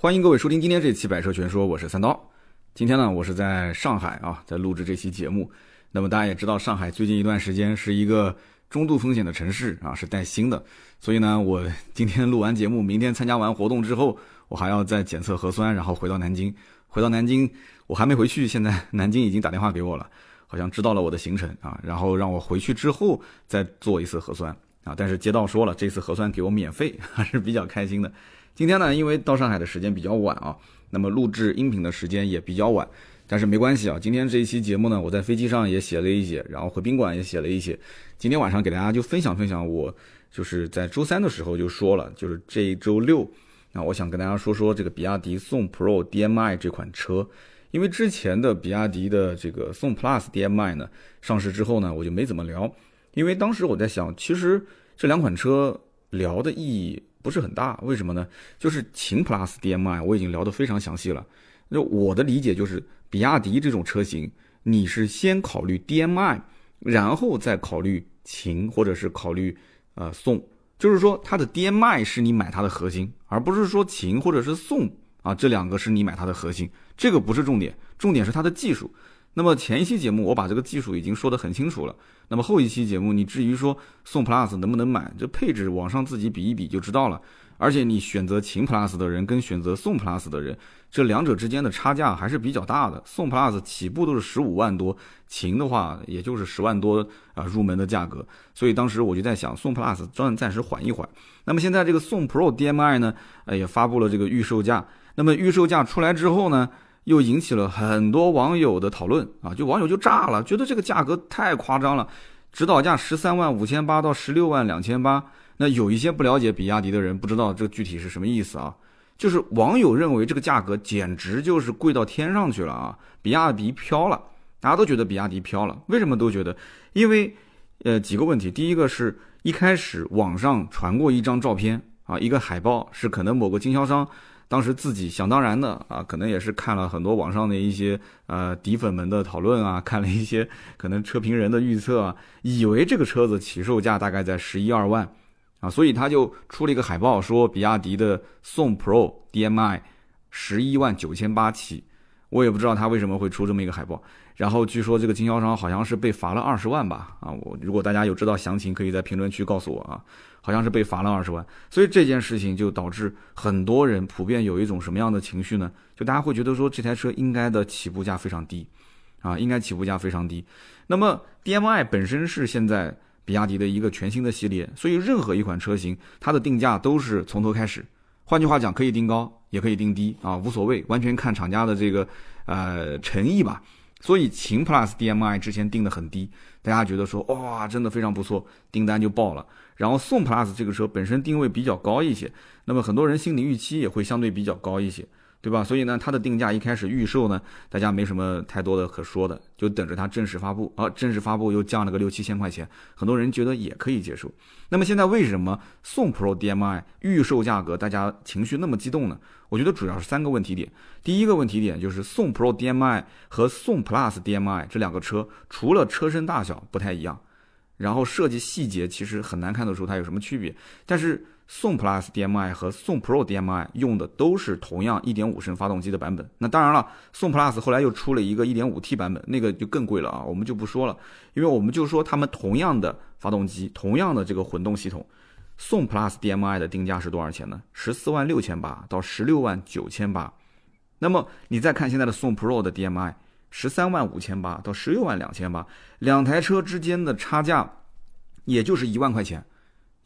欢迎各位收听今天这期《百车全说》，我是三刀。今天呢，我是在上海啊，在录制这期节目。那么大家也知道，上海最近一段时间是一个中度风险的城市啊，是带薪的。所以呢，我今天录完节目，明天参加完活动之后，我还要再检测核酸，然后回到南京。回到南京，我还没回去，现在南京已经打电话给我了，好像知道了我的行程啊，然后让我回去之后再做一次核酸啊。但是街道说了，这次核酸给我免费，还是比较开心的。今天呢，因为到上海的时间比较晚啊，那么录制音频的时间也比较晚，但是没关系啊。今天这一期节目呢，我在飞机上也写了一些，然后回宾馆也写了一些。今天晚上给大家就分享分享，我就是在周三的时候就说了，就是这一周六，那我想跟大家说说这个比亚迪宋 Pro DM-i 这款车，因为之前的比亚迪的这个宋 Plus DM-i 呢上市之后呢，我就没怎么聊，因为当时我在想，其实这两款车聊的意义。不是很大，为什么呢？就是秦 PLUS DM-i 我已经聊得非常详细了。那我的理解就是，比亚迪这种车型，你是先考虑 DM-i，然后再考虑秦或者是考虑呃宋，就是说它的 DM-i 是你买它的核心，而不是说秦或者是宋啊这两个是你买它的核心，这个不是重点，重点是它的技术。那么前一期节目我把这个技术已经说得很清楚了。那么后一期节目你至于说宋 Plus 能不能买，这配置网上自己比一比就知道了。而且你选择秦 Plus 的人跟选择宋 Plus 的人，这两者之间的差价还是比较大的。宋 Plus 起步都是十五万多，秦的话也就是十万多啊入门的价格。所以当时我就在想，宋 Plus 暂暂时缓一缓。那么现在这个宋 Pro DM-i 呢，呃也发布了这个预售价。那么预售价出来之后呢？又引起了很多网友的讨论啊，就网友就炸了，觉得这个价格太夸张了，指导价十三万五千八到十六万两千八。那有一些不了解比亚迪的人不知道这个具体是什么意思啊？就是网友认为这个价格简直就是贵到天上去了啊，比亚迪飘了，大家都觉得比亚迪飘了。为什么都觉得？因为呃几个问题，第一个是一开始网上传过一张照片啊，一个海报是可能某个经销商。当时自己想当然的啊，可能也是看了很多网上的一些呃底粉们的讨论啊，看了一些可能车评人的预测啊，以为这个车子起售价大概在十一二万啊，所以他就出了一个海报，说比亚迪的宋 Pro DM-i 十一万九千八起，我也不知道他为什么会出这么一个海报。然后据说这个经销商好像是被罚了二十万吧？啊，我如果大家有知道详情，可以在评论区告诉我啊。好像是被罚了二十万，所以这件事情就导致很多人普遍有一种什么样的情绪呢？就大家会觉得说这台车应该的起步价非常低，啊，应该起步价非常低。那么 DM-i 本身是现在比亚迪的一个全新的系列，所以任何一款车型它的定价都是从头开始。换句话讲，可以定高，也可以定低啊，无所谓，完全看厂家的这个呃诚意吧。所以秦 PLUS DM-i 之前定的很低，大家觉得说哇，真的非常不错，订单就爆了。然后宋 PLUS 这个车本身定位比较高一些，那么很多人心理预期也会相对比较高一些。对吧？所以呢，它的定价一开始预售呢，大家没什么太多的可说的，就等着它正式发布。啊，正式发布又降了个六七千块钱，很多人觉得也可以接受。那么现在为什么宋 Pro DM-i 预售价格大家情绪那么激动呢？我觉得主要是三个问题点。第一个问题点就是宋 Pro DM-i 和宋 Plus DM-i 这两个车，除了车身大小不太一样，然后设计细节其实很难看得出它有什么区别，但是。宋 Plus DM-i 和宋 Pro DM-i 用的都是同样1.5升发动机的版本。那当然了，宋 Plus 后来又出了一个 1.5T 版本，那个就更贵了啊，我们就不说了。因为我们就说他们同样的发动机，同样的这个混动系统，宋 Plus DM-i 的定价是多少钱呢？十四万六千八到十六万九千八。那么你再看现在的宋 Pro 的 DM-i，十三万五千八到十六万两千八，两台车之间的差价也就是一万块钱。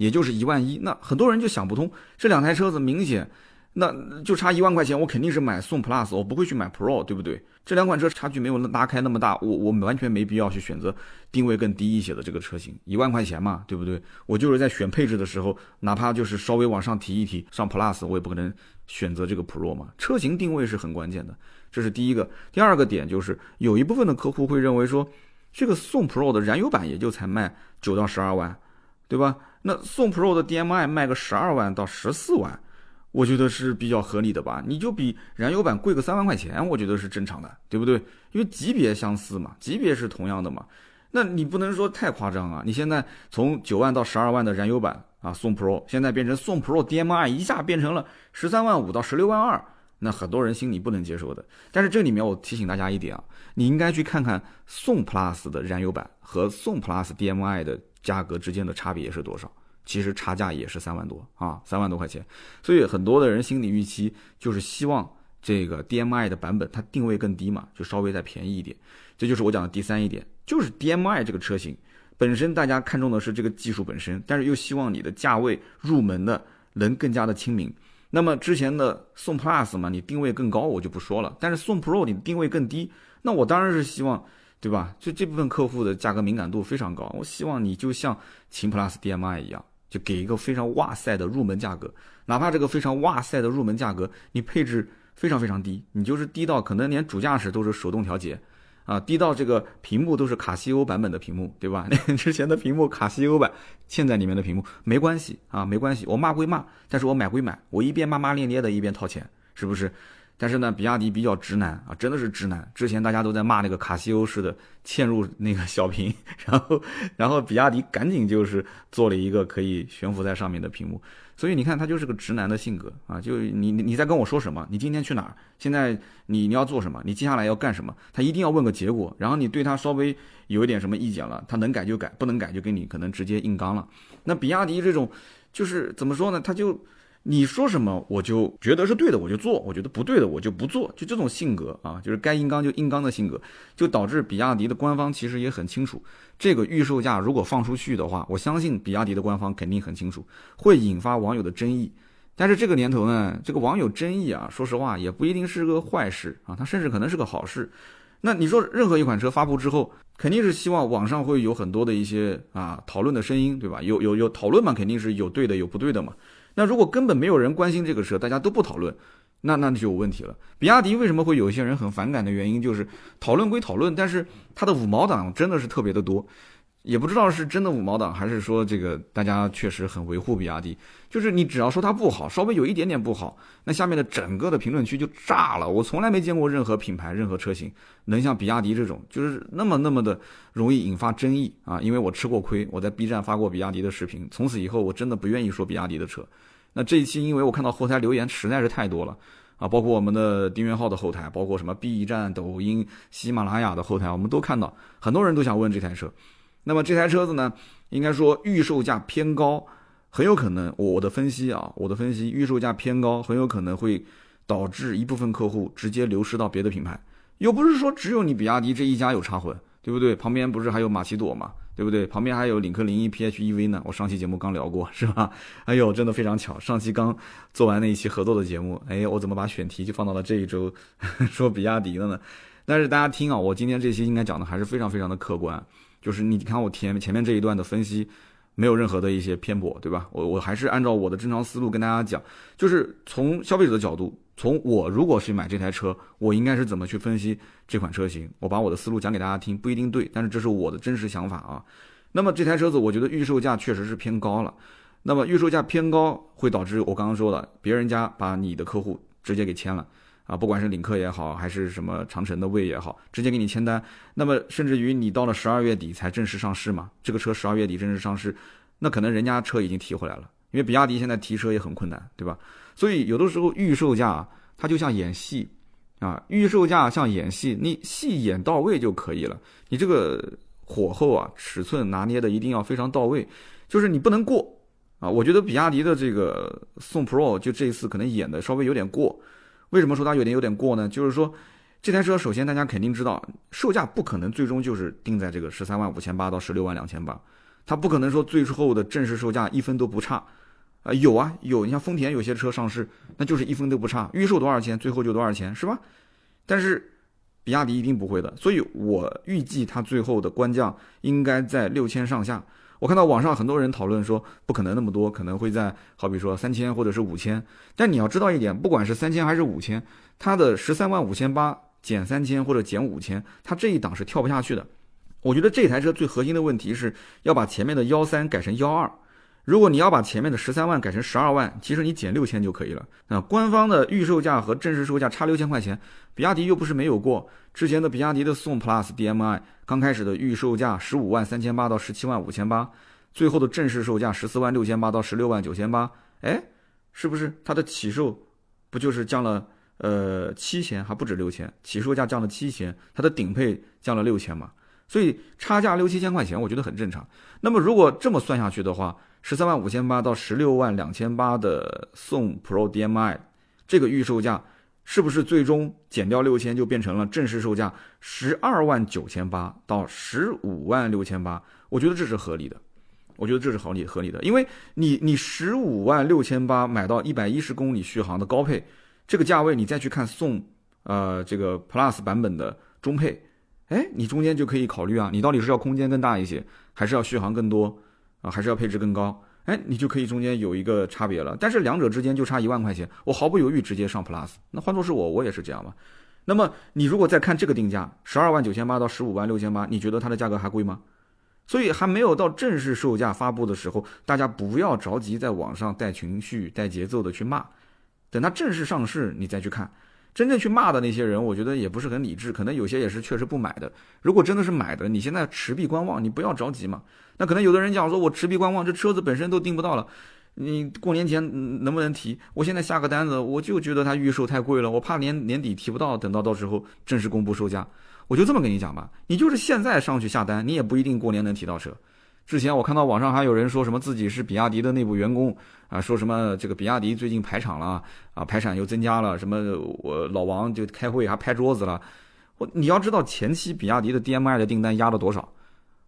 也就是一万一，那很多人就想不通，这两台车子明显，那就差一万块钱，我肯定是买宋 Plus，我不会去买 Pro，对不对？这两款车差距没有拉开那么大，我我完全没必要去选择定位更低一些的这个车型，一万块钱嘛，对不对？我就是在选配置的时候，哪怕就是稍微往上提一提，上 Plus，我也不可能选择这个 Pro 嘛。车型定位是很关键的，这是第一个。第二个点就是，有一部分的客户会认为说，这个宋 Pro 的燃油版也就才卖九到十二万，对吧？那宋 Pro 的 DM-i 卖个十二万到十四万，我觉得是比较合理的吧？你就比燃油版贵个三万块钱，我觉得是正常的，对不对？因为级别相似嘛，级别是同样的嘛。那你不能说太夸张啊！你现在从九万到十二万的燃油版啊，宋 Pro 现在变成宋 Pro DM-i 一下变成了十三万五到十六万二，那很多人心里不能接受的。但是这里面我提醒大家一点啊，你应该去看看宋 Plus 的燃油版和宋 Plus DM-i 的价格之间的差别是多少。其实差价也是三万多啊，三万多块钱。所以很多的人心理预期就是希望这个 DM-i 的版本它定位更低嘛，就稍微再便宜一点。这就是我讲的第三一点，就是 DM-i 这个车型本身大家看重的是这个技术本身，但是又希望你的价位入门的能更加的亲民。那么之前的宋 Plus 嘛，你定位更高，我就不说了。但是宋 Pro 你定位更低，那我当然是希望，对吧？就这部分客户的价格敏感度非常高，我希望你就像秦 Plus DM-i 一样，就给一个非常哇塞的入门价格，哪怕这个非常哇塞的入门价格，你配置非常非常低，你就是低到可能连主驾驶都是手动调节。啊，低到这个屏幕都是卡西欧版本的屏幕，对吧？之前的屏幕卡西欧版，现在里面的屏幕没关系啊，没关系。我骂归骂，但是我买归买，我一边骂骂咧咧的，一边掏钱，是不是？但是呢，比亚迪比较直男啊，真的是直男。之前大家都在骂那个卡西欧式的嵌入那个小屏，然后，然后比亚迪赶紧就是做了一个可以悬浮在上面的屏幕。所以你看，他就是个直男的性格啊！就你你你在跟我说什么？你今天去哪儿？现在你你要做什么？你接下来要干什么？他一定要问个结果。然后你对他稍微有一点什么意见了，他能改就改，不能改就跟你可能直接硬刚了。那比亚迪这种，就是怎么说呢？他就。你说什么，我就觉得是对的，我就做；我觉得不对的，我就不做。就这种性格啊，就是该硬刚就硬刚的性格，就导致比亚迪的官方其实也很清楚，这个预售价如果放出去的话，我相信比亚迪的官方肯定很清楚，会引发网友的争议。但是这个年头呢，这个网友争议啊，说实话也不一定是个坏事啊，它甚至可能是个好事。那你说任何一款车发布之后，肯定是希望网上会有很多的一些啊讨论的声音，对吧？有有有讨论嘛，肯定是有对的，有不对的嘛。那如果根本没有人关心这个车，大家都不讨论，那那就有问题了。比亚迪为什么会有一些人很反感的原因，就是讨论归讨论，但是它的五毛党真的是特别的多。也不知道是真的五毛党，还是说这个大家确实很维护比亚迪。就是你只要说它不好，稍微有一点点不好，那下面的整个的评论区就炸了。我从来没见过任何品牌、任何车型能像比亚迪这种，就是那么那么的容易引发争议啊！因为我吃过亏，我在 B 站发过比亚迪的视频，从此以后我真的不愿意说比亚迪的车。那这一期，因为我看到后台留言实在是太多了啊，包括我们的订阅号的后台，包括什么 B 站、抖音、喜马拉雅的后台，我们都看到很多人都想问这台车。那么这台车子呢，应该说预售价偏高，很有可能我的分析啊，我的分析预售价偏高，很有可能会导致一部分客户直接流失到别的品牌。又不是说只有你比亚迪这一家有插混，对不对？旁边不是还有马奇朵嘛，对不对？旁边还有领克零一 PHEV 呢。我上期节目刚聊过，是吧？哎呦，真的非常巧，上期刚做完那一期合作的节目，哎，我怎么把选题就放到了这一周说比亚迪了呢？但是大家听啊，我今天这期应该讲的还是非常非常的客观。就是你看我前前面这一段的分析，没有任何的一些偏颇，对吧？我我还是按照我的正常思路跟大家讲，就是从消费者的角度，从我如果去买这台车，我应该是怎么去分析这款车型？我把我的思路讲给大家听，不一定对，但是这是我的真实想法啊。那么这台车子，我觉得预售价确实是偏高了。那么预售价偏高，会导致我刚刚说的，别人家把你的客户直接给签了。啊，不管是领克也好，还是什么长城的魏也好，直接给你签单。那么甚至于你到了十二月底才正式上市嘛？这个车十二月底正式上市，那可能人家车已经提回来了。因为比亚迪现在提车也很困难，对吧？所以有的时候预售价它就像演戏啊，预售价像演戏，你戏演到位就可以了。你这个火候啊，尺寸拿捏的一定要非常到位，就是你不能过啊。我觉得比亚迪的这个宋 Pro 就这一次可能演的稍微有点过。为什么说它有点有点过呢？就是说，这台车首先大家肯定知道，售价不可能最终就是定在这个十三万五千八到十六万两千八，它不可能说最后的正式售价一分都不差，啊有啊有，你像丰田有些车上市，那就是一分都不差，预售多少钱，最后就多少钱，是吧？但是比亚迪一定不会的，所以我预计它最后的官降应该在六千上下。我看到网上很多人讨论说，不可能那么多，可能会在好比说三千或者是五千。但你要知道一点，不管是三千还是五千，它的十三万五千八减三千或者减五千，它这一档是跳不下去的。我觉得这台车最核心的问题是要把前面的幺三改成幺二。如果你要把前面的十三万改成十二万，其实你减六千就可以了。那官方的预售价和正式售价差六千块钱，比亚迪又不是没有过。之前的比亚迪的宋 Plus DM-i 刚开始的预售价十五万三千八到十七万五千八，最后的正式售价十四万六千八到十六万九千八。哎，是不是它的起售不就是降了呃七千，还不止六千，起售价降了七千，它的顶配降了六千嘛，所以差价六七千块钱，我觉得很正常。那么如果这么算下去的话，十三万五千八到十六万两千八的宋 Pro DM-i 这个预售价，是不是最终减掉六千就变成了正式售价十二万九千八到十五万六千八？我觉得这是合理的。我觉得这是合理合理的，因为你你十五万六千八买到一百一十公里续航的高配，这个价位你再去看宋呃这个 Plus 版本的中配，哎，你中间就可以考虑啊，你到底是要空间更大一些，还是要续航更多啊，还是要配置更高？哎，你就可以中间有一个差别了。但是两者之间就差一万块钱，我毫不犹豫直接上 Plus。那换作是我，我也是这样嘛。那么你如果再看这个定价，十二万九千八到十五万六千八，你觉得它的价格还贵吗？所以还没有到正式售价发布的时候，大家不要着急在网上带情绪、带节奏的去骂，等它正式上市你再去看。真正去骂的那些人，我觉得也不是很理智，可能有些也是确实不买的。如果真的是买的，你现在持币观望，你不要着急嘛。那可能有的人讲说，我持币观望，这车子本身都订不到了，你过年前能不能提？我现在下个单子，我就觉得它预售太贵了，我怕年年底提不到，等到到时候正式公布售价。我就这么跟你讲吧，你就是现在上去下单，你也不一定过年能提到车。之前我看到网上还有人说什么自己是比亚迪的内部员工啊，说什么这个比亚迪最近排产了啊，排产又增加了，什么我老王就开会还拍桌子了。我你要知道前期比亚迪的 DMI 的订单压了多少，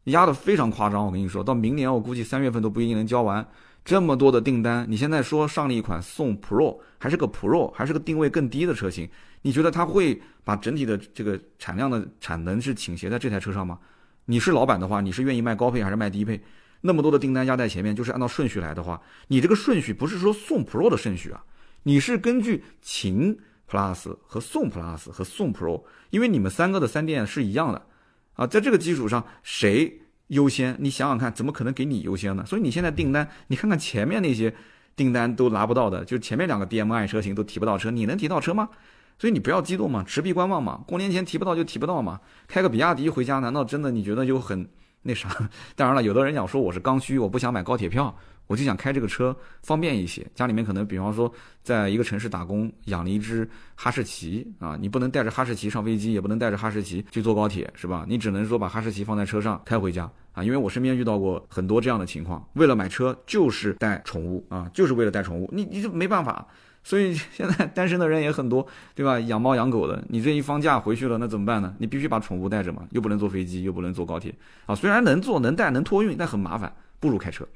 压的非常夸张。我跟你说到明年我估计三月份都不一定能交完。这么多的订单，你现在说上了一款宋 Pro，还是个 Pro，还是个定位更低的车型，你觉得它会把整体的这个产量的产能是倾斜在这台车上吗？你是老板的话，你是愿意卖高配还是卖低配？那么多的订单压在前面，就是按照顺序来的话，你这个顺序不是说宋 Pro 的顺序啊，你是根据秦 Plus 和宋 Plus 和宋 Pro，因为你们三个的三电是一样的啊，在这个基础上谁？优先，你想想看，怎么可能给你优先呢？所以你现在订单，你看看前面那些订单都拿不到的，就前面两个 DMI 车型都提不到车，你能提到车吗？所以你不要激动嘛，持币观望嘛，过年前提不到就提不到嘛。开个比亚迪回家，难道真的你觉得就很那啥？当然了，有的人讲说我是刚需，我不想买高铁票。我就想开这个车方便一些，家里面可能比方说在一个城市打工，养了一只哈士奇啊，你不能带着哈士奇上飞机，也不能带着哈士奇去坐高铁，是吧？你只能说把哈士奇放在车上开回家啊。因为我身边遇到过很多这样的情况，为了买车就是带宠物啊，就是为了带宠物，你你就没办法。所以现在单身的人也很多，对吧？养猫养狗的，你这一放假回去了，那怎么办呢？你必须把宠物带着嘛，又不能坐飞机，又不能坐高铁啊。虽然能坐能带能托运，但很麻烦，不如开车。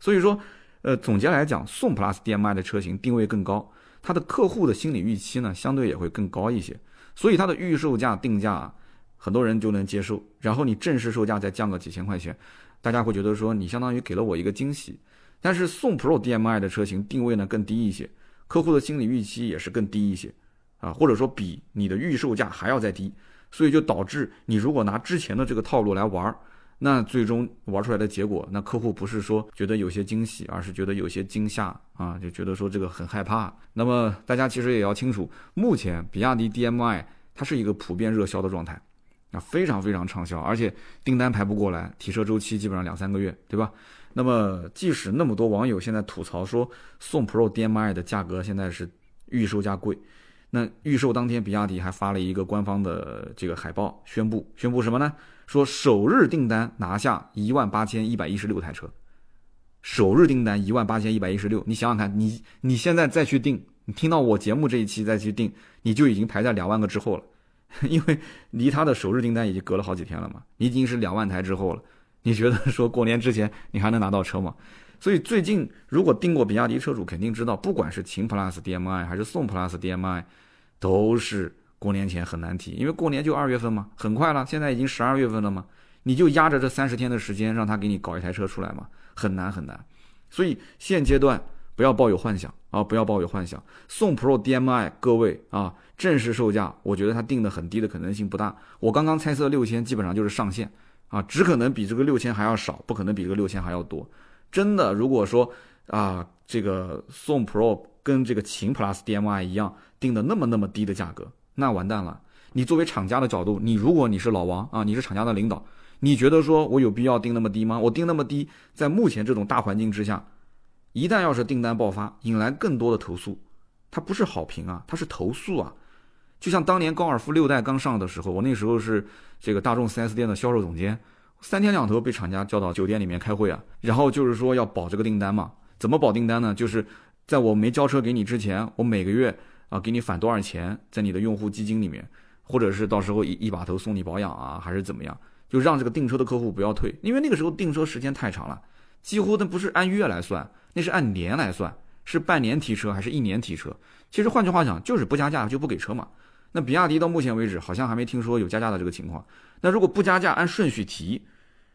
所以说，呃，总结来讲，宋 Plus DM-i 的车型定位更高，它的客户的心理预期呢，相对也会更高一些，所以它的预售价定价，很多人就能接受。然后你正式售价再降个几千块钱，大家会觉得说你相当于给了我一个惊喜。但是宋 Pro DM-i 的车型定位呢更低一些，客户的心理预期也是更低一些，啊，或者说比你的预售价还要再低，所以就导致你如果拿之前的这个套路来玩儿。那最终玩出来的结果，那客户不是说觉得有些惊喜，而是觉得有些惊吓啊，就觉得说这个很害怕。那么大家其实也要清楚，目前比亚迪 DMI 它是一个普遍热销的状态，啊，非常非常畅销，而且订单排不过来，提车周期基本上两三个月，对吧？那么即使那么多网友现在吐槽说宋 Pro DMI 的价格现在是预售价贵，那预售当天比亚迪还发了一个官方的这个海报，宣布宣布什么呢？说首日订单拿下一万八千一百一十六台车，首日订单一万八千一百一十六，你想想看，你你现在再去订，你听到我节目这一期再去订，你就已经排在两万个之后了，因为离他的首日订单已经隔了好几天了嘛，你已经是两万台之后了。你觉得说过年之前你还能拿到车吗？所以最近如果订过比亚迪车主肯定知道，不管是秦 Plus DM-i 还是宋 Plus DM-i，都是。过年前很难提，因为过年就二月份嘛，很快了。现在已经十二月份了嘛，你就压着这三十天的时间，让他给你搞一台车出来嘛，很难很难。所以现阶段不要抱有幻想啊，不要抱有幻想。宋 Pro DM-i，各位啊，正式售价，我觉得它定的很低的可能性不大。我刚刚猜测六千，基本上就是上限啊，只可能比这个六千还要少，不可能比这个六千还要多。真的，如果说啊，这个宋 Pro 跟这个秦 Plus DM-i 一样定的那么那么低的价格。那完蛋了！你作为厂家的角度，你如果你是老王啊，你是厂家的领导，你觉得说我有必要定那么低吗？我定那么低，在目前这种大环境之下，一旦要是订单爆发，引来更多的投诉，它不是好评啊，它是投诉啊。就像当年高尔夫六代刚上的时候，我那时候是这个大众 4S 店的销售总监，三天两头被厂家叫到酒店里面开会啊，然后就是说要保这个订单嘛。怎么保订单呢？就是在我没交车给你之前，我每个月啊给你返多少钱在你的用户基金里面，或者是到时候一一把头送你保养啊，还是怎么样，就让这个订车的客户不要退，因为那个时候订车时间太长了，几乎那不是按月来算，那是按年来算，是半年提车还是一年提车？其实换句话讲，就是不加价就不给车嘛。那比亚迪到目前为止好像还没听说有加价的这个情况。那如果不加价按顺序提，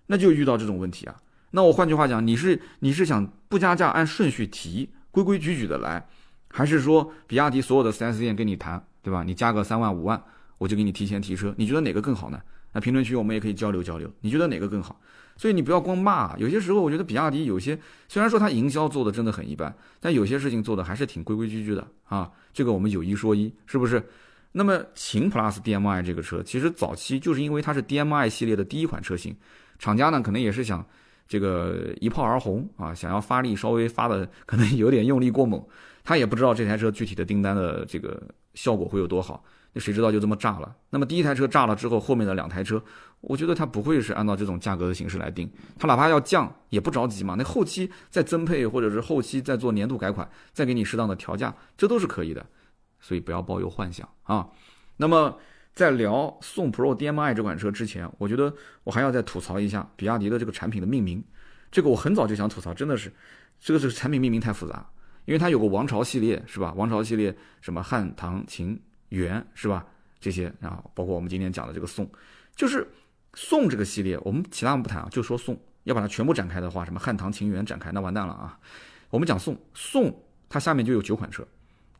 那就遇到这种问题啊。那我换句话讲，你是你是想不加价按顺序提，规规矩矩的来，还是说比亚迪所有的 4S 店跟你谈，对吧？你加个三万五万，我就给你提前提车，你觉得哪个更好呢？那评论区我们也可以交流交流，你觉得哪个更好？所以你不要光骂，有些时候我觉得比亚迪有些虽然说它营销做的真的很一般，但有些事情做的还是挺规规矩矩的啊。这个我们有一说一，是不是？那么秦 PLUS DM-i 这个车，其实早期就是因为它是 DM-i 系列的第一款车型，厂家呢可能也是想这个一炮而红啊，想要发力稍微发的可能有点用力过猛，他也不知道这台车具体的订单的这个效果会有多好，那谁知道就这么炸了。那么第一台车炸了之后，后面的两台车，我觉得它不会是按照这种价格的形式来定，它哪怕要降也不着急嘛，那后期再增配或者是后期再做年度改款，再给你适当的调价，这都是可以的。所以不要抱有幻想啊！那么在聊宋 Pro DM-i 这款车之前，我觉得我还要再吐槽一下比亚迪的这个产品的命名。这个我很早就想吐槽，真的是这个是产品命名太复杂。因为它有个王朝系列是吧？王朝系列什么汉唐秦元是吧？这些啊，包括我们今天讲的这个宋，就是宋这个系列，我们其他们不谈啊，就说宋，要把它全部展开的话，什么汉唐秦元展开，那完蛋了啊！我们讲宋，宋它下面就有九款车。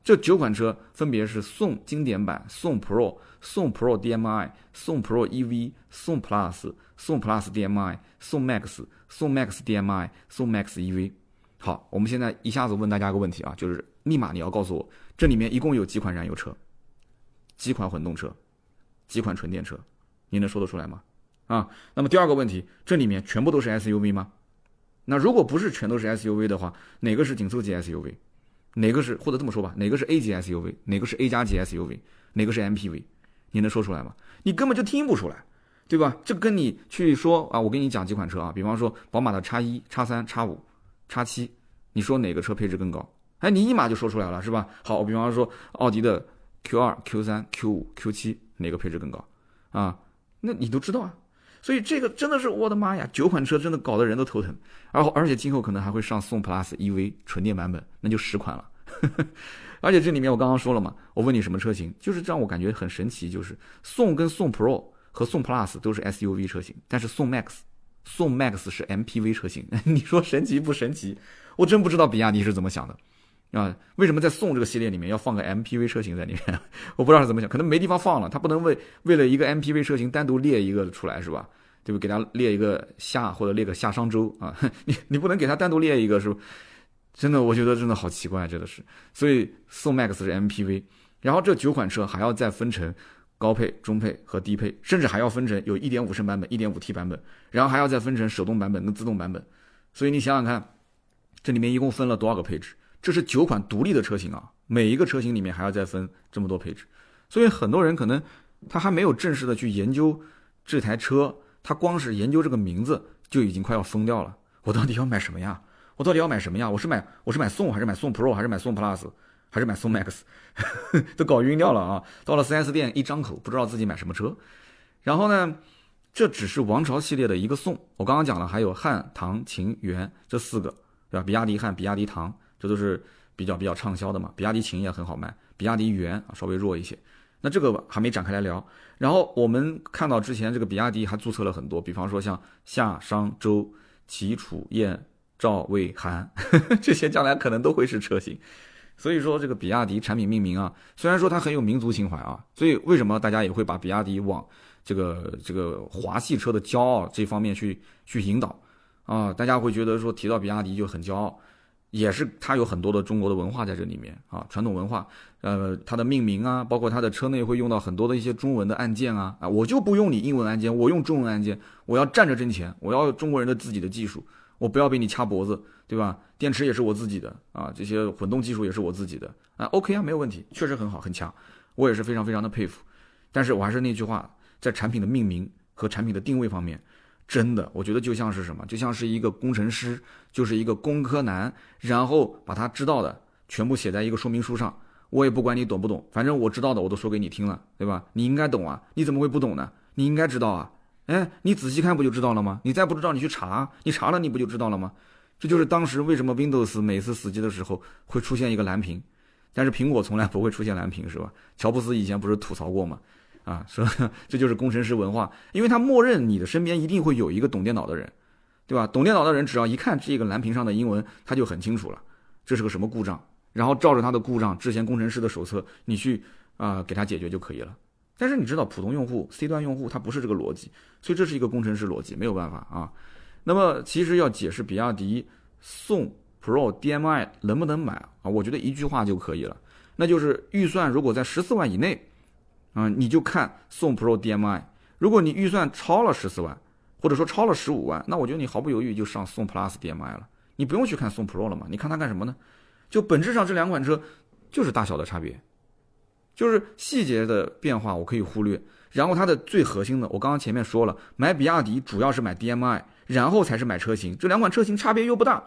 这九款车分别是宋经典版、宋 Pro、宋 Pro DM-i、宋 Pro EV、宋 Plus、宋 Plus DM-i、宋 Max、宋 Max DM-i、宋 Max EV。好，我们现在一下子问大家一个问题啊，就是立马你要告诉我，这里面一共有几款燃油车、几款混动车、几款纯电车？你能说得出来吗？啊，那么第二个问题，这里面全部都是 SUV 吗？那如果不是全都是 SUV 的话，哪个是紧凑级 SUV？哪个是或者这么说吧，哪个是 A 级 SUV，哪个是 A 加级 SUV，哪个是 MPV，你能说出来吗？你根本就听不出来，对吧？这跟你去说啊，我给你讲几款车啊，比方说宝马的叉一、叉三、叉五、叉七，你说哪个车配置更高？哎，你一码就说出来了，是吧？好，比方说奥迪的 Q 二、Q 三、Q 五、Q 七，哪个配置更高？啊，那你都知道啊。所以这个真的是我的妈呀，九款车真的搞得人都头疼，而而且今后可能还会上宋 Plus EV 纯电版本，那就十款了。而且这里面我刚刚说了嘛，我问你什么车型，就是让我感觉很神奇，就是宋跟宋 Pro 和宋 Plus 都是 SUV 车型，但是宋 Max 宋 Max 是 MPV 车型，你说神奇不神奇？我真不知道比亚迪是怎么想的啊？为什么在宋这个系列里面要放个 MPV 车型在里面？我不知道是怎么想，可能没地方放了，他不能为为了一个 MPV 车型单独列一个出来是吧？对不？给他列一个夏或者列个夏商周啊？你你不能给他单独列一个是？真的，我觉得真的好奇怪，真的是。所以宋 MAX 是 MPV，然后这九款车还要再分成高配、中配和低配，甚至还要分成有1.5升版本、1.5T 版本，然后还要再分成手动版本跟自动版本。所以你想想看，这里面一共分了多少个配置？这是九款独立的车型啊，每一个车型里面还要再分这么多配置。所以很多人可能他还没有正式的去研究这台车。他光是研究这个名字就已经快要疯掉了。我到底要买什么呀？我到底要买什么呀？我是买我是买宋还是买宋 Pro 还是买宋 Plus 还是买宋 Max？都搞晕掉了啊！到了 4S 店一张口不知道自己买什么车。然后呢，这只是王朝系列的一个宋。我刚刚讲了，还有汉、唐、秦、元这四个，对吧？比亚迪汉、比亚迪唐，这都是比较比较畅销的嘛。比亚迪秦也很好卖，比亚迪元啊稍微弱一些。那这个还没展开来聊。然后我们看到之前这个比亚迪还注册了很多，比方说像夏、商、周、齐、楚、燕、赵、魏、韩这些，将来可能都会是车型。所以说这个比亚迪产品命名啊，虽然说它很有民族情怀啊，所以为什么大家也会把比亚迪往这个这个华系车的骄傲这方面去去引导啊？大家会觉得说提到比亚迪就很骄傲。也是它有很多的中国的文化在这里面啊，传统文化，呃，它的命名啊，包括它的车内会用到很多的一些中文的按键啊，啊，我就不用你英文按键，我用中文按键，我要站着挣钱，我要中国人的自己的技术，我不要被你掐脖子，对吧？电池也是我自己的啊，这些混动技术也是我自己的啊，OK 啊，没有问题，确实很好很强，我也是非常非常的佩服。但是我还是那句话，在产品的命名和产品的定位方面，真的我觉得就像是什么，就像是一个工程师，就是一个工科男，然后把他知道的全部写在一个说明书上，我也不管你懂不懂，反正我知道的我都说给你听了，对吧？你应该懂啊，你怎么会不懂呢？你应该知道啊。哎，你仔细看不就知道了吗？你再不知道，你去查，你查了你不就知道了吗？这就是当时为什么 Windows 每次死机的时候会出现一个蓝屏，但是苹果从来不会出现蓝屏，是吧？乔布斯以前不是吐槽过吗？啊，说这就是工程师文化，因为他默认你的身边一定会有一个懂电脑的人，对吧？懂电脑的人只要一看这个蓝屏上的英文，他就很清楚了，这是个什么故障，然后照着他的故障，之前工程师的手册，你去啊给他解决就可以了。但是你知道，普通用户、C 端用户他不是这个逻辑，所以这是一个工程师逻辑，没有办法啊。那么其实要解释比亚迪宋 Pro DM-i 能不能买啊，我觉得一句话就可以了，那就是预算如果在十四万以内，啊，你就看宋 Pro DM-i；如果你预算超了十四万，或者说超了十五万，那我觉得你毫不犹豫就上宋 Plus DM-i 了，你不用去看宋 Pro 了嘛？你看它干什么呢？就本质上这两款车就是大小的差别。就是细节的变化我可以忽略，然后它的最核心的，我刚刚前面说了，买比亚迪主要是买 DM-i，然后才是买车型，这两款车型差别又不大，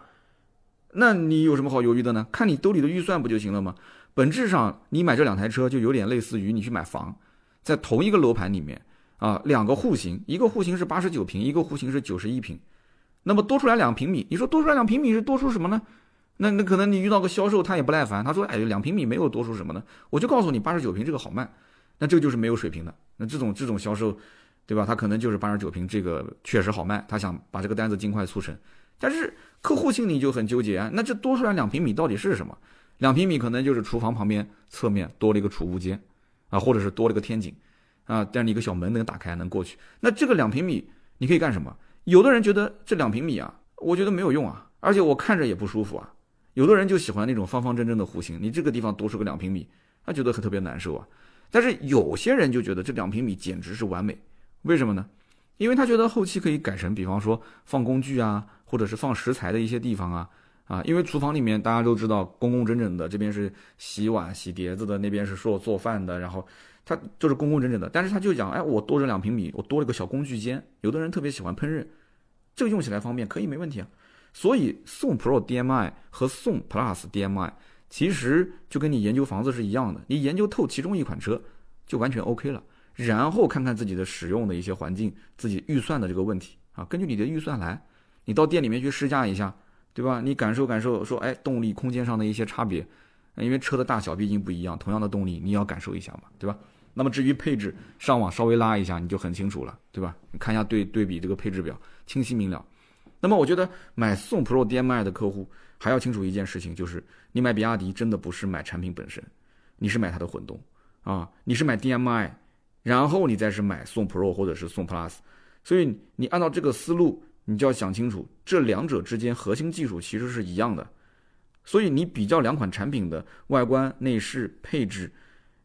那你有什么好犹豫的呢？看你兜里的预算不就行了吗？本质上你买这两台车就有点类似于你去买房，在同一个楼盘里面啊，两个户型，一个户型是八十九平，一个户型是九十一平，那么多出来两平米，你说多出来两平米是多出什么呢？那那可能你遇到个销售，他也不耐烦，他说：“哎，两平米没有多出什么呢？我就告诉你，八十九平这个好卖。”那这个就是没有水平的。那这种这种销售，对吧？他可能就是八十九平这个确实好卖，他想把这个单子尽快促成。但是客户心里就很纠结啊。那这多出来两平米到底是什么？两平米可能就是厨房旁边侧面多了一个储物间，啊，或者是多了一个天井，啊，这样的一个小门能打开能过去。那这个两平米你可以干什么？有的人觉得这两平米啊，我觉得没有用啊，而且我看着也不舒服啊。有的人就喜欢那种方方正正的户型，你这个地方多出个两平米，他觉得很特别难受啊。但是有些人就觉得这两平米简直是完美，为什么呢？因为他觉得后期可以改成，比方说放工具啊，或者是放食材的一些地方啊啊。因为厨房里面大家都知道工工整整的，这边是洗碗洗碟子的，那边是说做饭的，然后他就是工工整整的。但是他就讲，哎，我多这两平米，我多了个小工具间。有的人特别喜欢烹饪，这个用起来方便，可以没问题啊。所以宋 Pro DM-i 和宋 Plus DM-i 其实就跟你研究房子是一样的，你研究透其中一款车就完全 OK 了，然后看看自己的使用的一些环境，自己预算的这个问题啊，根据你的预算来，你到店里面去试驾一下，对吧？你感受感受，说哎，动力空间上的一些差别，因为车的大小毕竟不一样，同样的动力你要感受一下嘛，对吧？那么至于配置，上网稍微拉一下你就很清楚了，对吧？你看一下对对比这个配置表，清晰明了。那么我觉得买宋 Pro DM-i 的客户还要清楚一件事情，就是你买比亚迪真的不是买产品本身，你是买它的混动啊，你是买 DM-i，然后你再是买宋 Pro 或者是宋 Plus，所以你按照这个思路，你就要想清楚这两者之间核心技术其实是一样的，所以你比较两款产品的外观、内饰、配置，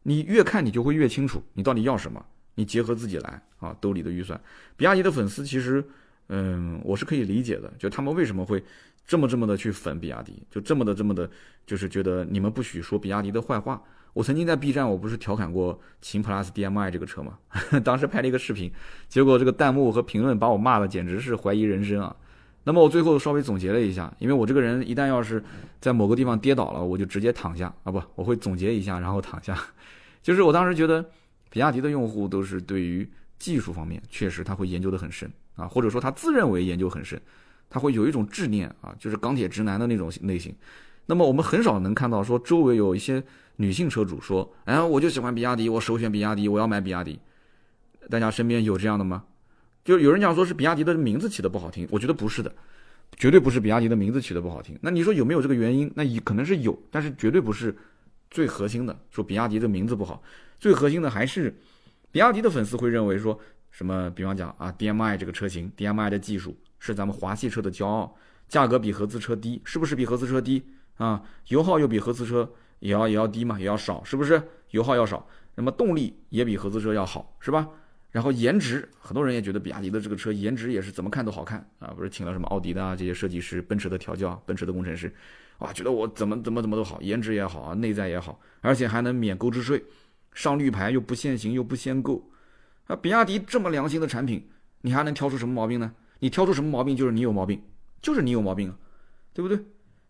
你越看你就会越清楚你到底要什么，你结合自己来啊，兜里的预算。比亚迪的粉丝其实。嗯，我是可以理解的，就他们为什么会这么这么的去粉比亚迪，就这么的这么的，就是觉得你们不许说比亚迪的坏话。我曾经在 B 站，我不是调侃过秦 Plus DM-i 这个车吗？当时拍了一个视频，结果这个弹幕和评论把我骂的简直是怀疑人生啊。那么我最后稍微总结了一下，因为我这个人一旦要是在某个地方跌倒了，我就直接躺下啊，不，我会总结一下然后躺下。就是我当时觉得，比亚迪的用户都是对于技术方面确实他会研究的很深。啊，或者说他自认为研究很深，他会有一种执念啊，就是钢铁直男的那种类型。那么我们很少能看到说周围有一些女性车主说，哎，我就喜欢比亚迪，我首选比亚迪，我要买比亚迪。大家身边有这样的吗？就有人讲说是比亚迪的名字起的不好听，我觉得不是的，绝对不是比亚迪的名字起的不好听。那你说有没有这个原因？那也可能是有，但是绝对不是最核心的。说比亚迪的名字不好，最核心的还是比亚迪的粉丝会认为说。什么？比方讲啊，DM-i 这个车型，DM-i 的技术是咱们华系车的骄傲，价格比合资车低，是不是比合资车低啊？油耗又比合资车也要也要低嘛，也要少，是不是？油耗要少，那么动力也比合资车要好，是吧？然后颜值，很多人也觉得比亚迪的这个车颜值也是怎么看都好看啊，不是请了什么奥迪的啊这些设计师，奔驰的调教，奔驰的工程师，哇，觉得我怎么怎么怎么都好，颜值也好啊，内在也好，而且还能免购置税，上绿牌又不限行又不限购，啊，比亚迪这么良心的产品，你还能挑出什么毛病呢？你挑出什么毛病就是你有毛病，就是你有毛病啊，对不对？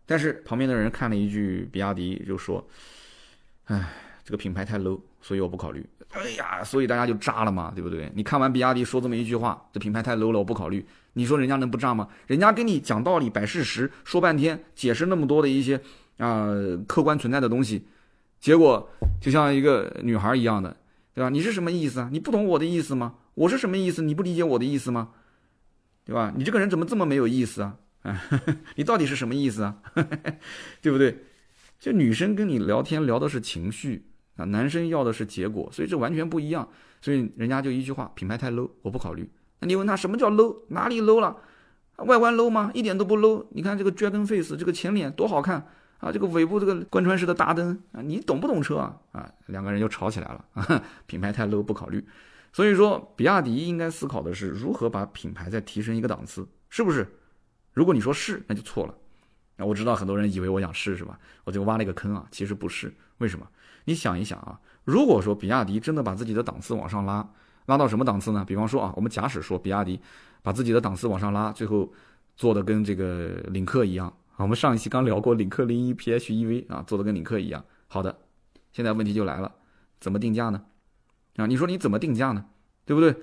但是旁边的人看了一句比亚迪就说，唉，这个品牌太 low，所以我不考虑。哎呀，所以大家就炸了嘛，对不对？你看完比亚迪说这么一句话，这品牌太 low 了，我不考虑。你说人家能不炸吗？人家跟你讲道理、摆事实，说半天，解释那么多的一些啊客观存在的东西，结果就像一个女孩一样的，对吧？你是什么意思啊？你不懂我的意思吗？我是什么意思？你不理解我的意思吗？对吧？你这个人怎么这么没有意思啊？啊 你到底是什么意思啊？对不对？就女生跟你聊天聊的是情绪。啊，男生要的是结果，所以这完全不一样。所以人家就一句话：品牌太 low，我不考虑。那你问他什么叫 low？哪里 low 了？外观 low 吗？一点都不 low。你看这个 dragon face，这个前脸多好看啊！这个尾部这个贯穿式的大灯啊，你懂不懂车啊？啊，两个人就吵起来了啊。品牌太 low，不考虑。所以说，比亚迪应该思考的是如何把品牌再提升一个档次，是不是？如果你说是，那就错了。啊，我知道很多人以为我想试，是吧？我就挖了一个坑啊，其实不是。为什么？你想一想啊，如果说比亚迪真的把自己的档次往上拉，拉到什么档次呢？比方说啊，我们假使说比亚迪把自己的档次往上拉，最后做的跟这个领克一样啊。我们上一期刚聊过领克零一 PHEV 啊，做的跟领克一样。好的，现在问题就来了，怎么定价呢？啊，你说你怎么定价呢？对不对？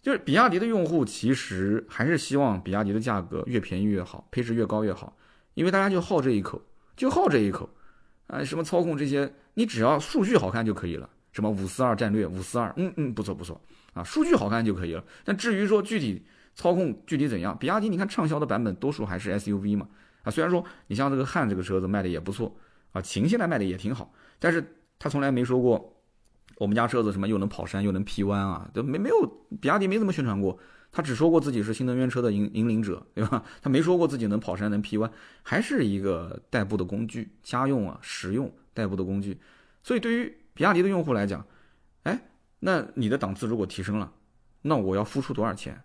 就是比亚迪的用户其实还是希望比亚迪的价格越便宜越好，配置越高越好，因为大家就好这一口，就好这一口。啊，什么操控这些，你只要数据好看就可以了。什么五四二战略，五四二，嗯嗯，不错不错啊，数据好看就可以了。但至于说具体操控具体怎样，比亚迪你看畅销的版本多数还是 SUV 嘛。啊，虽然说你像这个汉这个车子卖的也不错啊，秦现在卖的也挺好，但是他从来没说过我们家车子什么又能跑山又能劈弯啊，都没没有，比亚迪没怎么宣传过。他只说过自己是新能源车的引引领者，对吧？他没说过自己能跑山能劈弯，还是一个代步的工具，家用啊，实用代步的工具。所以对于比亚迪的用户来讲，哎，那你的档次如果提升了，那我要付出多少钱？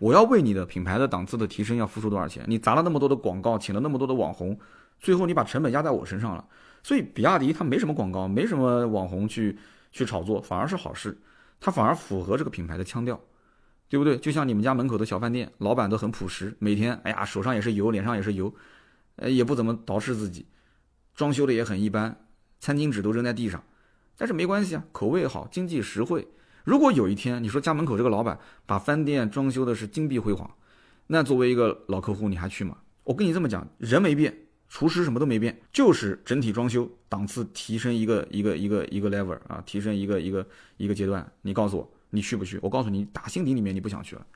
我要为你的品牌的档次的提升要付出多少钱？你砸了那么多的广告，请了那么多的网红，最后你把成本压在我身上了。所以比亚迪它没什么广告，没什么网红去去炒作，反而是好事，它反而符合这个品牌的腔调。对不对？就像你们家门口的小饭店，老板都很朴实，每天哎呀手上也是油，脸上也是油，呃也不怎么捯饬自己，装修的也很一般，餐巾纸都扔在地上，但是没关系啊，口味好，经济实惠。如果有一天你说家门口这个老板把饭店装修的是金碧辉煌，那作为一个老客户你还去吗？我跟你这么讲，人没变，厨师什么都没变，就是整体装修档次提升一个一个一个一个 level 啊，提升一个一个一个阶段，你告诉我。你去不去？我告诉你，打心底里面你不想去了。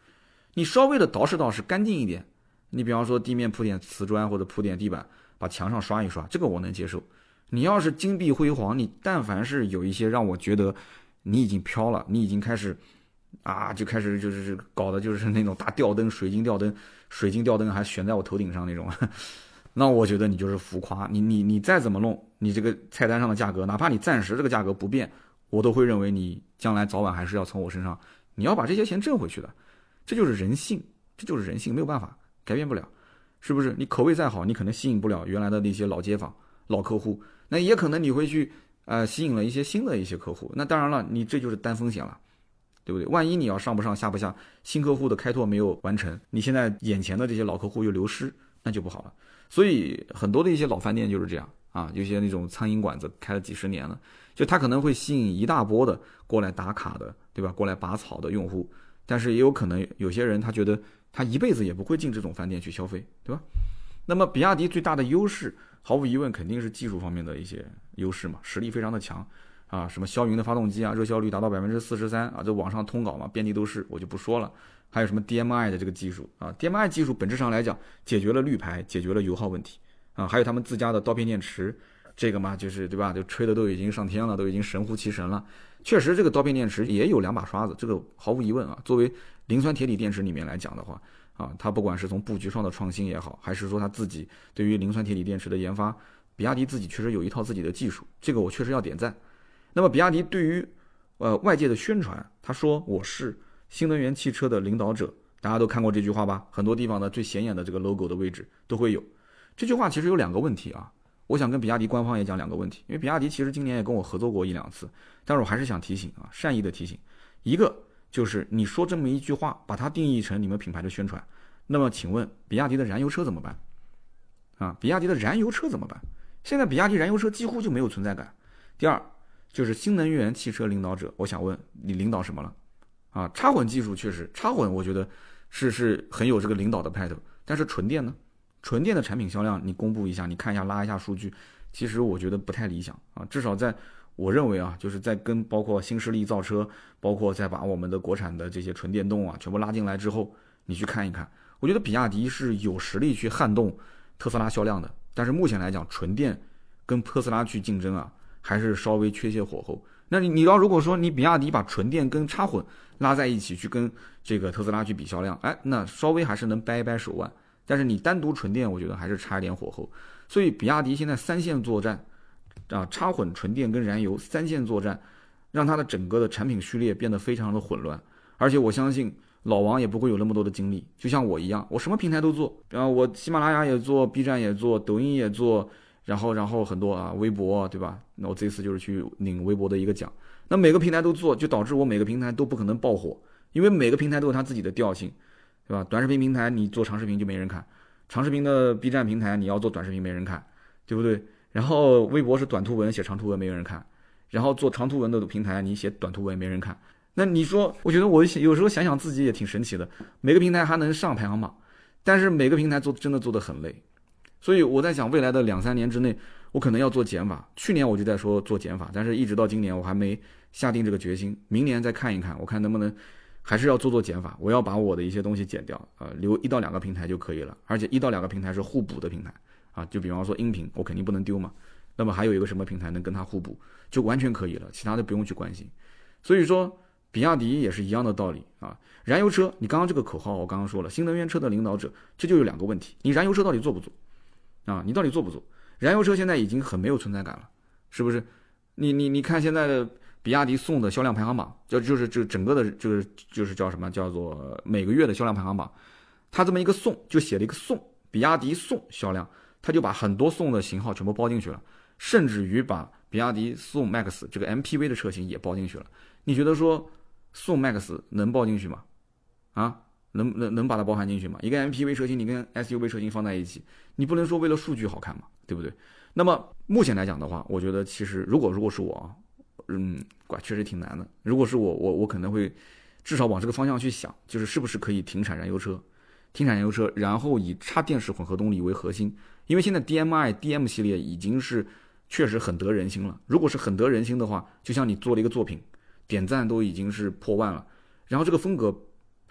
你稍微的捯饬捯饬，干净一点。你比方说地面铺点瓷砖或者铺点地板，把墙上刷一刷，这个我能接受。你要是金碧辉煌，你但凡是有一些让我觉得你已经飘了，你已经开始啊，就开始就是搞的就是那种大吊灯、水晶吊灯、水晶吊灯还悬在我头顶上那种，那我觉得你就是浮夸。你你你再怎么弄，你这个菜单上的价格，哪怕你暂时这个价格不变。我都会认为你将来早晚还是要从我身上，你要把这些钱挣回去的，这就是人性，这就是人性，没有办法改变不了，是不是？你口味再好，你可能吸引不了原来的那些老街坊、老客户，那也可能你会去呃吸引了一些新的一些客户，那当然了，你这就是担风险了，对不对？万一你要上不上下不下，新客户的开拓没有完成，你现在眼前的这些老客户又流失，那就不好了。所以很多的一些老饭店就是这样啊，有些那种苍蝇馆子开了几十年了。就他可能会吸引一大波的过来打卡的，对吧？过来拔草的用户，但是也有可能有些人他觉得他一辈子也不会进这种饭店去消费，对吧？那么比亚迪最大的优势，毫无疑问肯定是技术方面的一些优势嘛，实力非常的强啊，什么霄云的发动机啊，热效率达到百分之四十三啊，这网上通稿嘛，遍地都是，我就不说了。还有什么 DMI 的这个技术啊，DMI 技术本质上来讲解决了绿牌，解决了油耗问题啊，还有他们自家的刀片电池。这个嘛，就是对吧？就吹的都已经上天了，都已经神乎其神了。确实，这个刀片电池也有两把刷子，这个毫无疑问啊。作为磷酸铁锂电池里面来讲的话，啊，它不管是从布局上的创新也好，还是说它自己对于磷酸铁锂电池的研发，比亚迪自己确实有一套自己的技术，这个我确实要点赞。那么，比亚迪对于呃外界的宣传，他说我是新能源汽车的领导者，大家都看过这句话吧？很多地方的最显眼的这个 logo 的位置都会有。这句话其实有两个问题啊，我想跟比亚迪官方也讲两个问题，因为比亚迪其实今年也跟我合作过一两次，但是我还是想提醒啊，善意的提醒，一个就是你说这么一句话，把它定义成你们品牌的宣传，那么请问比亚迪的燃油车怎么办？啊，比亚迪的燃油车怎么办？现在比亚迪燃油车几乎就没有存在感。第二就是新能源汽车领导者，我想问你领导什么了？啊，插混技术确实，插混我觉得是是很有这个领导的派头。但是纯电呢？纯电的产品销量你公布一下，你看一下拉一下数据，其实我觉得不太理想啊。至少在我认为啊，就是在跟包括新势力造车，包括再把我们的国产的这些纯电动啊全部拉进来之后，你去看一看，我觉得比亚迪是有实力去撼动特斯拉销量的。但是目前来讲，纯电跟特斯拉去竞争啊，还是稍微缺些火候。那你你要如果说你比亚迪把纯电跟插混拉在一起去跟这个特斯拉去比销量，哎，那稍微还是能掰一掰手腕。但是你单独纯电，我觉得还是差一点火候。所以比亚迪现在三线作战，啊，插混、纯电跟燃油三线作战，让它的整个的产品序列变得非常的混乱。而且我相信老王也不会有那么多的精力，就像我一样，我什么平台都做，然后我喜马拉雅也做，B 站也做，抖音也做。然后，然后很多啊，微博对吧？那我这次就是去领微博的一个奖。那每个平台都做，就导致我每个平台都不可能爆火，因为每个平台都有它自己的调性，对吧？短视频平台你做长视频就没人看，长视频的 B 站平台你要做短视频没人看，对不对？然后微博是短图文写长图文没人看，然后做长图文的平台你写短图文没人看。那你说，我觉得我有时候想想自己也挺神奇的，每个平台还能上排行榜，但是每个平台做真的做得很累。所以我在想，未来的两三年之内，我可能要做减法。去年我就在说做减法，但是一直到今年我还没下定这个决心。明年再看一看，我看能不能还是要做做减法。我要把我的一些东西减掉，呃，留一到两个平台就可以了。而且一到两个平台是互补的平台啊，就比方说音频，我肯定不能丢嘛。那么还有一个什么平台能跟它互补，就完全可以了，其他的不用去关心。所以说，比亚迪也是一样的道理啊。燃油车，你刚刚这个口号我刚刚说了，新能源车的领导者，这就有两个问题：你燃油车到底做不做？啊，你到底做不做？燃油车现在已经很没有存在感了，是不是？你你你看现在的比亚迪宋的销量排行榜，就就是这整个的，就是就是叫什么叫做每个月的销量排行榜，它这么一个宋就写了一个宋，比亚迪宋销量，它就把很多宋的型号全部包进去了，甚至于把比亚迪宋 MAX 这个 MPV 的车型也包进去了。你觉得说宋 MAX 能包进去吗？啊？能能能把它包含进去吗？一个 MPV 车型，你跟 SUV 车型放在一起，你不能说为了数据好看嘛，对不对？那么目前来讲的话，我觉得其实如果如果是我啊，嗯，怪确实挺难的。如果是我，我我可能会至少往这个方向去想，就是是不是可以停产燃油车，停产燃油车，然后以插电式混合动力为核心，因为现在 DMI DM 系列已经是确实很得人心了。如果是很得人心的话，就像你做了一个作品，点赞都已经是破万了，然后这个风格。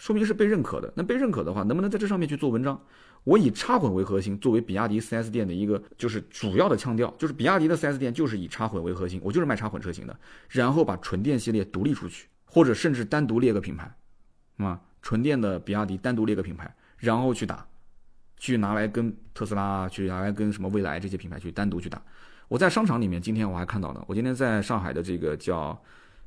说明是被认可的。那被认可的话，能不能在这上面去做文章？我以插混为核心，作为比亚迪 4S 店的一个就是主要的腔调，就是比亚迪的 4S 店就是以插混为核心，我就是卖插混车型的。然后把纯电系列独立出去，或者甚至单独列个品牌，啊，纯电的比亚迪单独列个品牌，然后去打，去拿来跟特斯拉，去拿来跟什么蔚来这些品牌去单独去打。我在商场里面，今天我还看到了，我今天在上海的这个叫。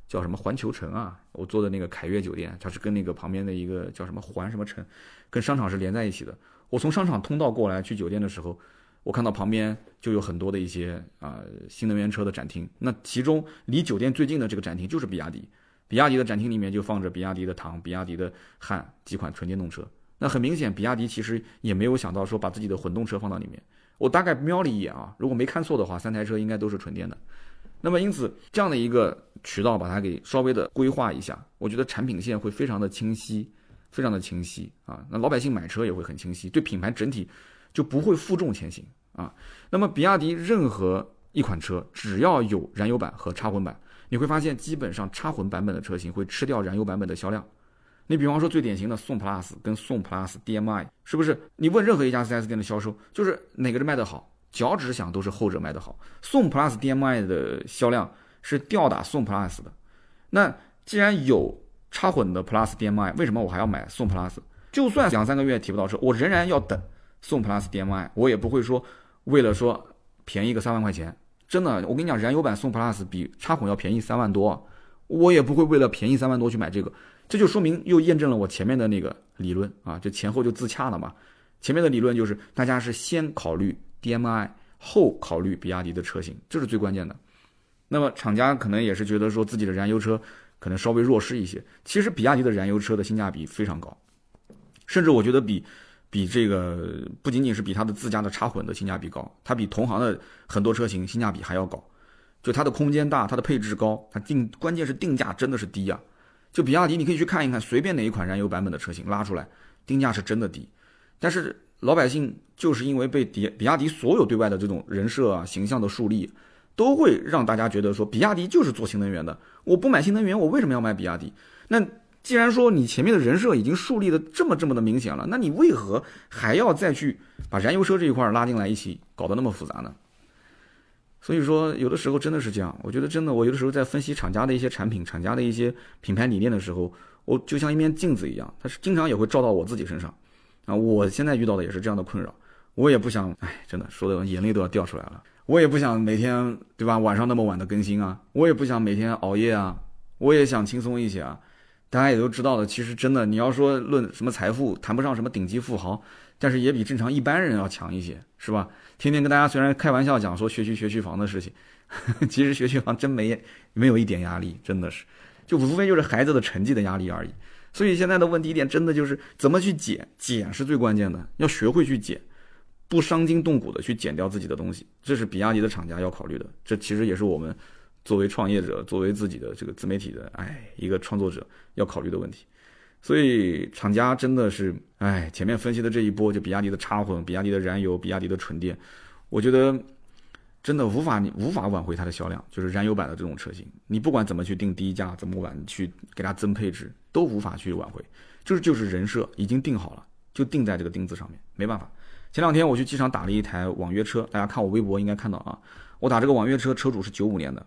叫什么环球城啊？我做的那个凯悦酒店，它是跟那个旁边的一个叫什么环什么城，跟商场是连在一起的。我从商场通道过来去酒店的时候，我看到旁边就有很多的一些啊新能源车的展厅。那其中离酒店最近的这个展厅就是比亚迪，比亚迪的展厅里面就放着比亚迪的唐、比亚迪的汉几款纯电动车。那很明显，比亚迪其实也没有想到说把自己的混动车放到里面。我大概瞄了一眼啊，如果没看错的话，三台车应该都是纯电的。那么因此，这样的一个渠道把它给稍微的规划一下，我觉得产品线会非常的清晰，非常的清晰啊。那老百姓买车也会很清晰，对品牌整体就不会负重前行啊。那么比亚迪任何一款车只要有燃油版和插混版，你会发现基本上插混版本的车型会吃掉燃油版本的销量。你比方说最典型的宋 Plus 跟宋 Plus DM-i，是不是？你问任何一家 4S 店的销售，就是哪个是卖得好？脚趾想都是后者卖得好，宋 Plus DM-i 的销量是吊打宋 Plus 的。那既然有插混的 Plus DM-i，为什么我还要买宋 Plus？就算两三个月提不到车，我仍然要等宋 Plus DM-i，我也不会说为了说便宜个三万块钱。真的，我跟你讲，燃油版宋 Plus 比插混要便宜三万多，我也不会为了便宜三万多去买这个。这就说明又验证了我前面的那个理论啊，就前后就自洽了嘛。前面的理论就是大家是先考虑 DMI，后考虑比亚迪的车型，这是最关键的。那么厂家可能也是觉得说自己的燃油车可能稍微弱势一些，其实比亚迪的燃油车的性价比非常高，甚至我觉得比比这个不仅仅是比它的自家的插混的性价比高，它比同行的很多车型性价比还要高。就它的空间大，它的配置高，它定关键是定价真的是低啊。就比亚迪，你可以去看一看，随便哪一款燃油版本的车型拉出来，定价是真的低。但是老百姓就是因为被比比亚迪所有对外的这种人设啊、形象的树立，都会让大家觉得说，比亚迪就是做新能源的。我不买新能源，我为什么要买比亚迪？那既然说你前面的人设已经树立的这么这么的明显了，那你为何还要再去把燃油车这一块拉进来一起搞得那么复杂呢？所以说，有的时候真的是这样。我觉得真的，我有的时候在分析厂家的一些产品、厂家的一些品牌理念的时候，我就像一面镜子一样，它是经常也会照到我自己身上。啊，我现在遇到的也是这样的困扰。我也不想，哎，真的说的眼泪都要掉出来了。我也不想每天对吧，晚上那么晚的更新啊。我也不想每天熬夜啊。我也想轻松一些啊。大家也都知道的，其实真的，你要说论什么财富，谈不上什么顶级富豪，但是也比正常一般人要强一些，是吧？天天跟大家虽然开玩笑讲说学区学区房的事情，其实学区房真没没有一点压力，真的是，就无非就是孩子的成绩的压力而已。所以现在的问题点真的就是怎么去减，减是最关键的，要学会去减，不伤筋动骨的去减掉自己的东西，这是比亚迪的厂家要考虑的。这其实也是我们作为创业者，作为自己的这个自媒体的，哎，一个创作者要考虑的问题。所以厂家真的是，哎，前面分析的这一波，就比亚迪的插混、比亚迪的燃油、比亚迪的纯电，我觉得真的无法你无法挽回它的销量。就是燃油版的这种车型，你不管怎么去定低价，怎么晚去给它增配置，都无法去挽回。就是就是人设已经定好了，就定在这个钉子上面，没办法。前两天我去机场打了一台网约车，大家看我微博应该看到啊，我打这个网约车，车主是九五年的，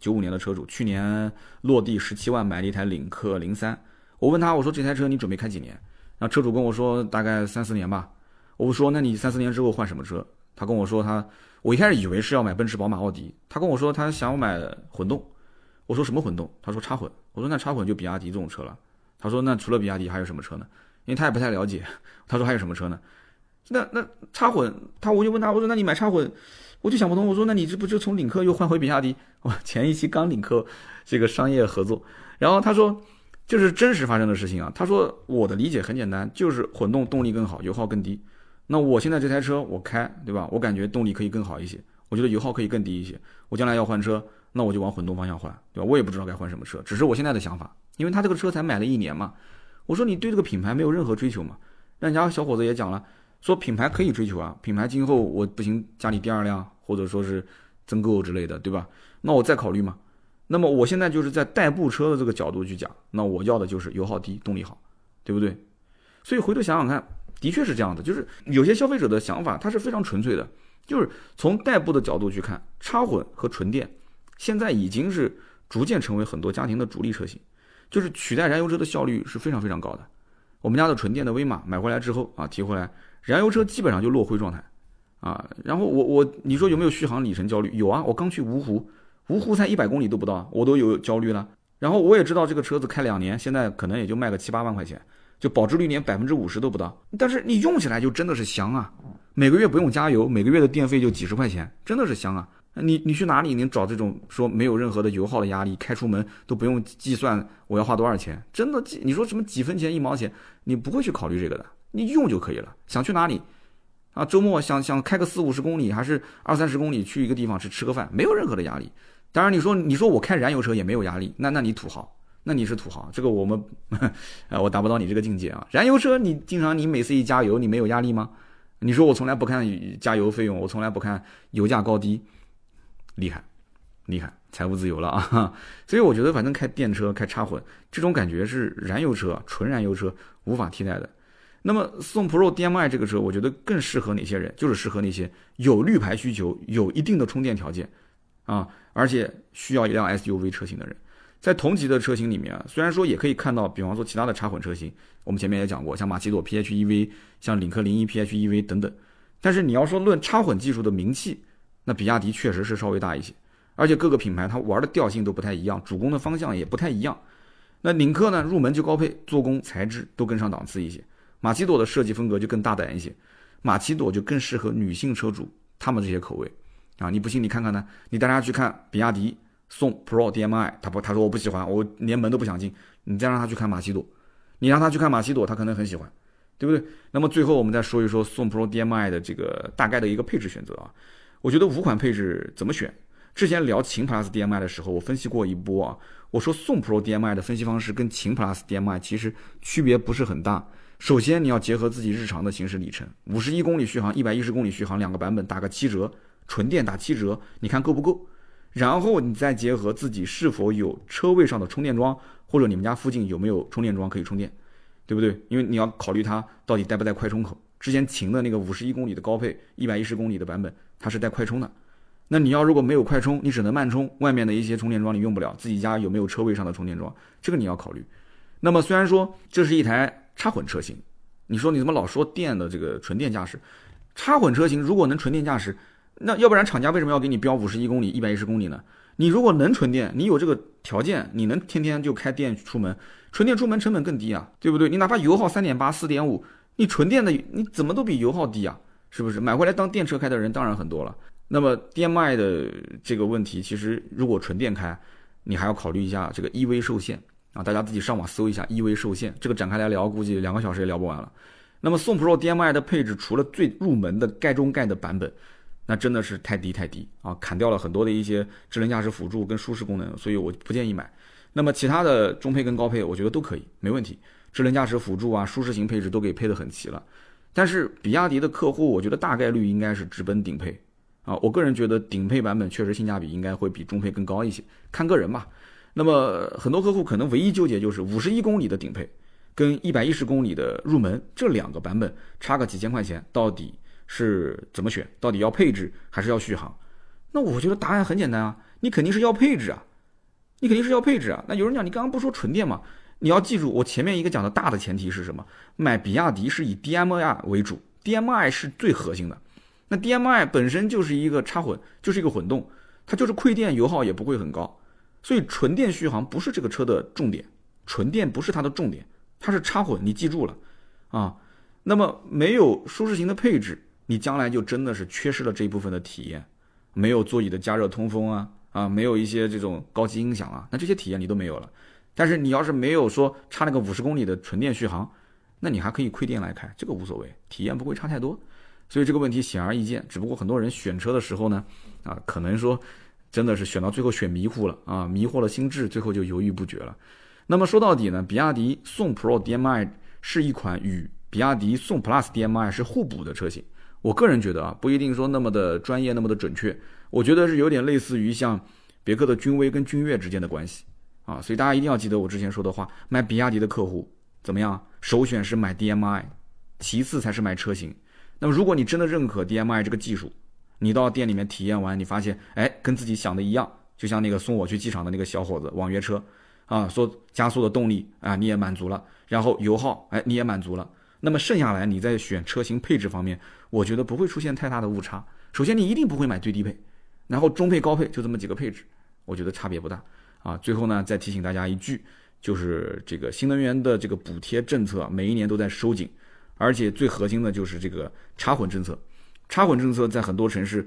九五年的车主，去年落地十七万买了一台领克零三。我问他，我说这台车你准备开几年？然后车主跟我说大概三四年吧。我说那你三四年之后换什么车？他跟我说他，我一开始以为是要买奔驰、宝马、奥迪。他跟我说他想买混动。我说什么混动？他说插混。我说那插混就比亚迪这种车了。他说那除了比亚迪还有什么车呢？因为他也不太了解。他说还有什么车呢？那那插混，他我就问他，我说那你买插混，我就想不通。我说那你这不就从领克又换回比亚迪？我前一期刚领克这个商业合作，然后他说。就是真实发生的事情啊！他说我的理解很简单，就是混动动力更好，油耗更低。那我现在这台车我开，对吧？我感觉动力可以更好一些，我觉得油耗可以更低一些。我将来要换车，那我就往混动方向换，对吧？我也不知道该换什么车，只是我现在的想法，因为他这个车才买了一年嘛。我说你对这个品牌没有任何追求嘛？人家小伙子也讲了，说品牌可以追求啊，品牌今后我不行，家里第二辆或者说是增购之类的，对吧？那我再考虑嘛。那么我现在就是在代步车的这个角度去讲，那我要的就是油耗低、动力好，对不对？所以回头想想看，的确是这样的。就是有些消费者的想法，他是非常纯粹的，就是从代步的角度去看，插混和纯电现在已经是逐渐成为很多家庭的主力车型，就是取代燃油车的效率是非常非常高的。我们家的纯电的威马买回来之后啊，提回来，燃油车基本上就落灰状态啊。然后我我你说有没有续航里程焦虑？有啊，我刚去芜湖。芜湖才一百公里都不到，我都有焦虑了。然后我也知道这个车子开两年，现在可能也就卖个七八万块钱，就保值率连百分之五十都不到。但是你用起来就真的是香啊！每个月不用加油，每个月的电费就几十块钱，真的是香啊！你你去哪里能找这种说没有任何的油耗的压力，开出门都不用计算我要花多少钱？真的，你说什么几分钱一毛钱，你不会去考虑这个的，你用就可以了。想去哪里啊？周末想想开个四五十公里，还是二三十公里去一个地方去吃个饭，没有任何的压力。当然，你说你说我开燃油车也没有压力，那那你土豪，那你是土豪，这个我们，啊，我达不到你这个境界啊。燃油车你经常你每次一加油，你没有压力吗？你说我从来不看加油费用，我从来不看油价高低，厉害，厉害，财务自由了啊。所以我觉得反正开电车开插混这种感觉是燃油车纯燃油车无法替代的。那么宋 Pro DM-i 这个车，我觉得更适合哪些人？就是适合那些有绿牌需求、有一定的充电条件。啊，而且需要一辆 SUV 车型的人，在同级的车型里面，虽然说也可以看到，比方说其他的插混车型，我们前面也讲过，像马奇朵 PHEV，像领克零一 PHEV 等等，但是你要说论插混技术的名气，那比亚迪确实是稍微大一些，而且各个品牌它玩的调性都不太一样，主攻的方向也不太一样。那领克呢，入门就高配，做工材质都更上档次一些。马奇朵的设计风格就更大胆一些，马奇朵就更适合女性车主他们这些口味啊！你不信你看看呢？你带大家去看比亚迪宋 Pro DM-i，他不他说我不喜欢，我连门都不想进。你再让他去看马奇朵，你让他去看马奇朵，他可能很喜欢，对不对？那么最后我们再说一说宋 Pro DM-i 的这个大概的一个配置选择啊，我觉得五款配置怎么选？之前聊秦 Plus DM-i 的时候，我分析过一波啊，我说宋 Pro DM-i 的分析方式跟秦 Plus DM-i 其实区别不是很大。首先你要结合自己日常的行驶里程，五十一公里续航，一百一十公里续航，两个版本打个七折，纯电打七折，你看够不够？然后你再结合自己是否有车位上的充电桩，或者你们家附近有没有充电桩可以充电，对不对？因为你要考虑它到底带不带快充口。之前秦的那个五十一公里的高配，一百一十公里的版本，它是带快充的。那你要如果没有快充，你只能慢充，外面的一些充电桩你用不了，自己家有没有车位上的充电桩，这个你要考虑。那么虽然说这是一台。插混车型，你说你怎么老说电的这个纯电驾驶？插混车型如果能纯电驾驶，那要不然厂家为什么要给你标五十一公里、一百一十公里呢？你如果能纯电，你有这个条件，你能天天就开电出门，纯电出门成本更低啊，对不对？你哪怕油耗三点八、四点五，你纯电的你怎么都比油耗低啊？是不是？买回来当电车开的人当然很多了。那么 DMI 的这个问题，其实如果纯电开，你还要考虑一下这个 EV 受限。啊，大家自己上网搜一下，EV 受限，这个展开来聊，估计两个小时也聊不完了。那么宋 Pro DM-i 的配置，除了最入门的盖中盖的版本，那真的是太低太低啊，砍掉了很多的一些智能驾驶辅助跟舒适功能，所以我不建议买。那么其他的中配跟高配，我觉得都可以，没问题。智能驾驶辅助啊，舒适型配置都给配得很齐了。但是比亚迪的客户，我觉得大概率应该是直奔顶配啊。我个人觉得顶配版本确实性价比应该会比中配更高一些，看个人吧。那么很多客户可能唯一纠结就是五十一公里的顶配，跟一百一十公里的入门这两个版本差个几千块钱，到底是怎么选？到底要配置还是要续航？那我觉得答案很简单啊，你肯定是要配置啊，你肯定是要配置啊。那有人讲你刚刚不说纯电吗？你要记住我前面一个讲的大的前提是什么？买比亚迪是以 DM-i 为主，DM-i 是最核心的。那 DM-i 本身就是一个插混，就是一个混动，它就是亏电，油耗也不会很高。所以纯电续航不是这个车的重点，纯电不是它的重点，它是插混，你记住了，啊，那么没有舒适型的配置，你将来就真的是缺失了这一部分的体验，没有座椅的加热通风啊，啊，没有一些这种高级音响啊，那这些体验你都没有了。但是你要是没有说差那个五十公里的纯电续航，那你还可以亏电来开，这个无所谓，体验不会差太多。所以这个问题显而易见，只不过很多人选车的时候呢，啊，可能说。真的是选到最后选迷糊了啊，迷惑了心智，最后就犹豫不决了。那么说到底呢，比亚迪宋 Pro DM-i 是一款与比亚迪宋 Plus DM-i 是互补的车型。我个人觉得啊，不一定说那么的专业，那么的准确。我觉得是有点类似于像别克的君威跟君越之间的关系啊。所以大家一定要记得我之前说的话，买比亚迪的客户怎么样？首选是买 DM-i，其次才是买车型。那么如果你真的认可 DM-i 这个技术，你到店里面体验完，你发现，哎，跟自己想的一样，就像那个送我去机场的那个小伙子，网约车，啊，说加速的动力啊，你也满足了，然后油耗，哎，你也满足了，那么剩下来你在选车型配置方面，我觉得不会出现太大的误差。首先，你一定不会买最低配，然后中配、高配就这么几个配置，我觉得差别不大。啊，最后呢，再提醒大家一句，就是这个新能源的这个补贴政策每一年都在收紧，而且最核心的就是这个插混政策。插混政策在很多城市，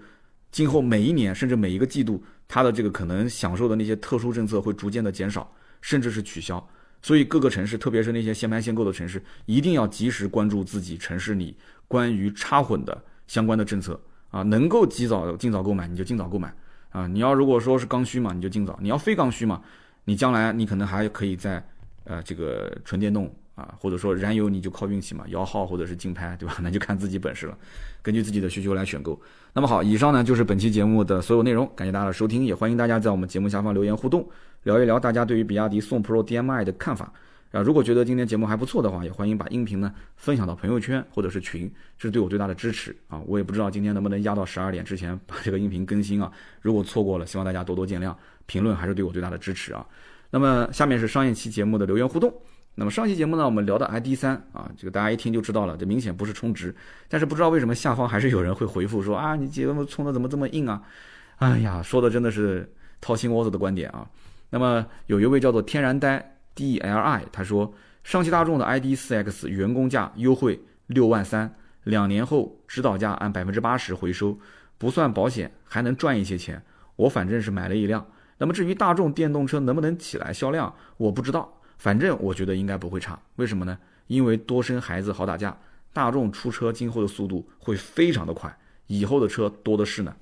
今后每一年甚至每一个季度，它的这个可能享受的那些特殊政策会逐渐的减少，甚至是取消。所以各个城市，特别是那些限牌限购的城市，一定要及时关注自己城市里关于插混的相关的政策啊，能够及早尽早购买你就尽早购买啊。你要如果说是刚需嘛，你就尽早；你要非刚需嘛，你将来你可能还可以在呃这个纯电动。啊，或者说燃油你就靠运气嘛，摇号或者是竞拍，对吧？那就看自己本事了，根据自己的需求来选购。那么好，以上呢就是本期节目的所有内容，感谢大家的收听，也欢迎大家在我们节目下方留言互动，聊一聊大家对于比亚迪宋 Pro DM-i 的看法。啊，如果觉得今天节目还不错的话，也欢迎把音频呢分享到朋友圈或者是群，这是对我最大的支持啊。我也不知道今天能不能压到十二点之前把这个音频更新啊。如果错过了，希望大家多多见谅，评论还是对我最大的支持啊。那么下面是上一期节目的留言互动。那么上期节目呢，我们聊到 ID 三啊，这个大家一听就知道了，这明显不是充值，但是不知道为什么下方还是有人会回复说啊，你节目充的怎么这么硬啊？哎呀，说的真的是掏心窝子的观点啊。那么有一位叫做天然呆 D L I，他说上汽大众的 ID 四 X 员工价优惠六万三，两年后指导价按百分之八十回收，不算保险还能赚一些钱。我反正是买了一辆。那么至于大众电动车能不能起来销量，我不知道。反正我觉得应该不会差。为什么呢？因为多生孩子好打架，大众出车今后的速度会非常的快，以后的车多的是呢。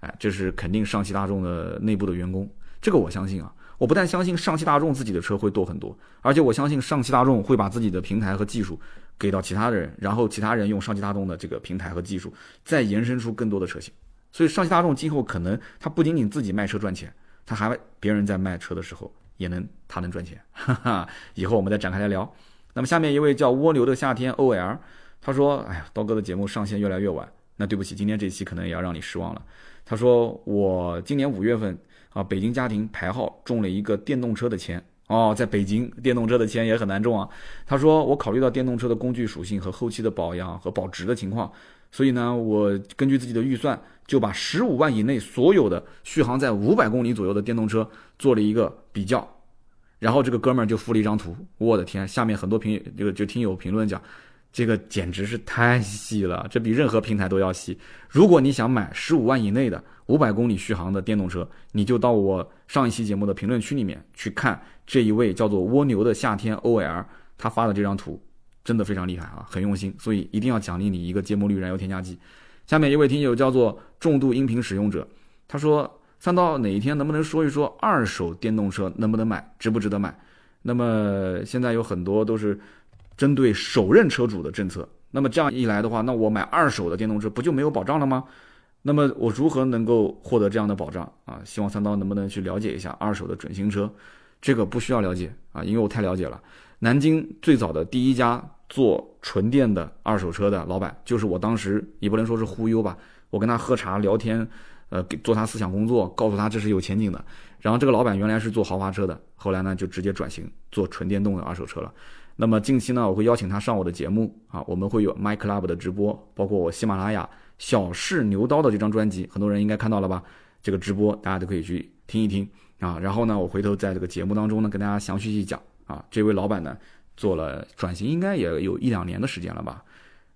哎，这是肯定上汽大众的内部的员工，这个我相信啊。我不但相信上汽大众自己的车会多很多，而且我相信上汽大众会把自己的平台和技术给到其他的人，然后其他人用上汽大众的这个平台和技术再延伸出更多的车型。所以上汽大众今后可能它不仅仅自己卖车赚钱，它还别人在卖车的时候也能他能赚钱。哈哈，以后我们再展开来聊。那么下面一位叫蜗牛的夏天 OL，他说：“哎呀，刀哥的节目上线越来越晚，那对不起，今天这期可能也要让你失望了。”他说：“我今年五月份。”啊，北京家庭排号中了一个电动车的签哦，在北京电动车的签也很难中啊。他说我考虑到电动车的工具属性和后期的保养和保值的情况，所以呢，我根据自己的预算，就把十五万以内所有的续航在五百公里左右的电动车做了一个比较，然后这个哥们儿就附了一张图，我的天，下面很多评这个就听友评论讲。这个简直是太细了，这比任何平台都要细。如果你想买十五万以内的五百公里续航的电动车，你就到我上一期节目的评论区里面去看这一位叫做蜗牛的夏天 OL 他发的这张图，真的非常厉害啊，很用心，所以一定要奖励你一个芥末绿燃油添加剂。下面一位听友叫做重度音频使用者，他说三刀哪一天能不能说一说二手电动车能不能买，值不值得买？那么现在有很多都是。针对首任车主的政策，那么这样一来的话，那我买二手的电动车不就没有保障了吗？那么我如何能够获得这样的保障啊？希望三刀能不能去了解一下二手的准新车？这个不需要了解啊，因为我太了解了。南京最早的第一家做纯电的二手车的老板，就是我当时也不能说是忽悠吧，我跟他喝茶聊天，呃，做他思想工作，告诉他这是有前景的。然后这个老板原来是做豪华车的，后来呢就直接转型做纯电动的二手车了。那么近期呢，我会邀请他上我的节目啊，我们会有 My Club 的直播，包括我喜马拉雅小试牛刀的这张专辑，很多人应该看到了吧？这个直播大家都可以去听一听啊。然后呢，我回头在这个节目当中呢，跟大家详细去讲啊。这位老板呢，做了转型，应该也有一两年的时间了吧？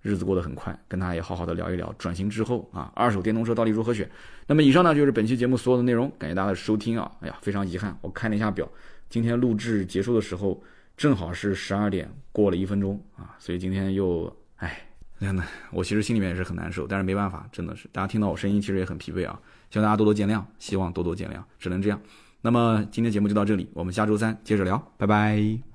日子过得很快，跟他也好好的聊一聊转型之后啊，二手电动车到底如何选。那么以上呢，就是本期节目所有的内容，感谢大家的收听啊。哎呀，非常遗憾，我看了一下表，今天录制结束的时候。正好是十二点过了一分钟啊，所以今天又哎，真的，我其实心里面也是很难受，但是没办法，真的是大家听到我声音其实也很疲惫啊，希望大家多多见谅，希望多多见谅，只能这样。那么今天节目就到这里，我们下周三接着聊，拜拜。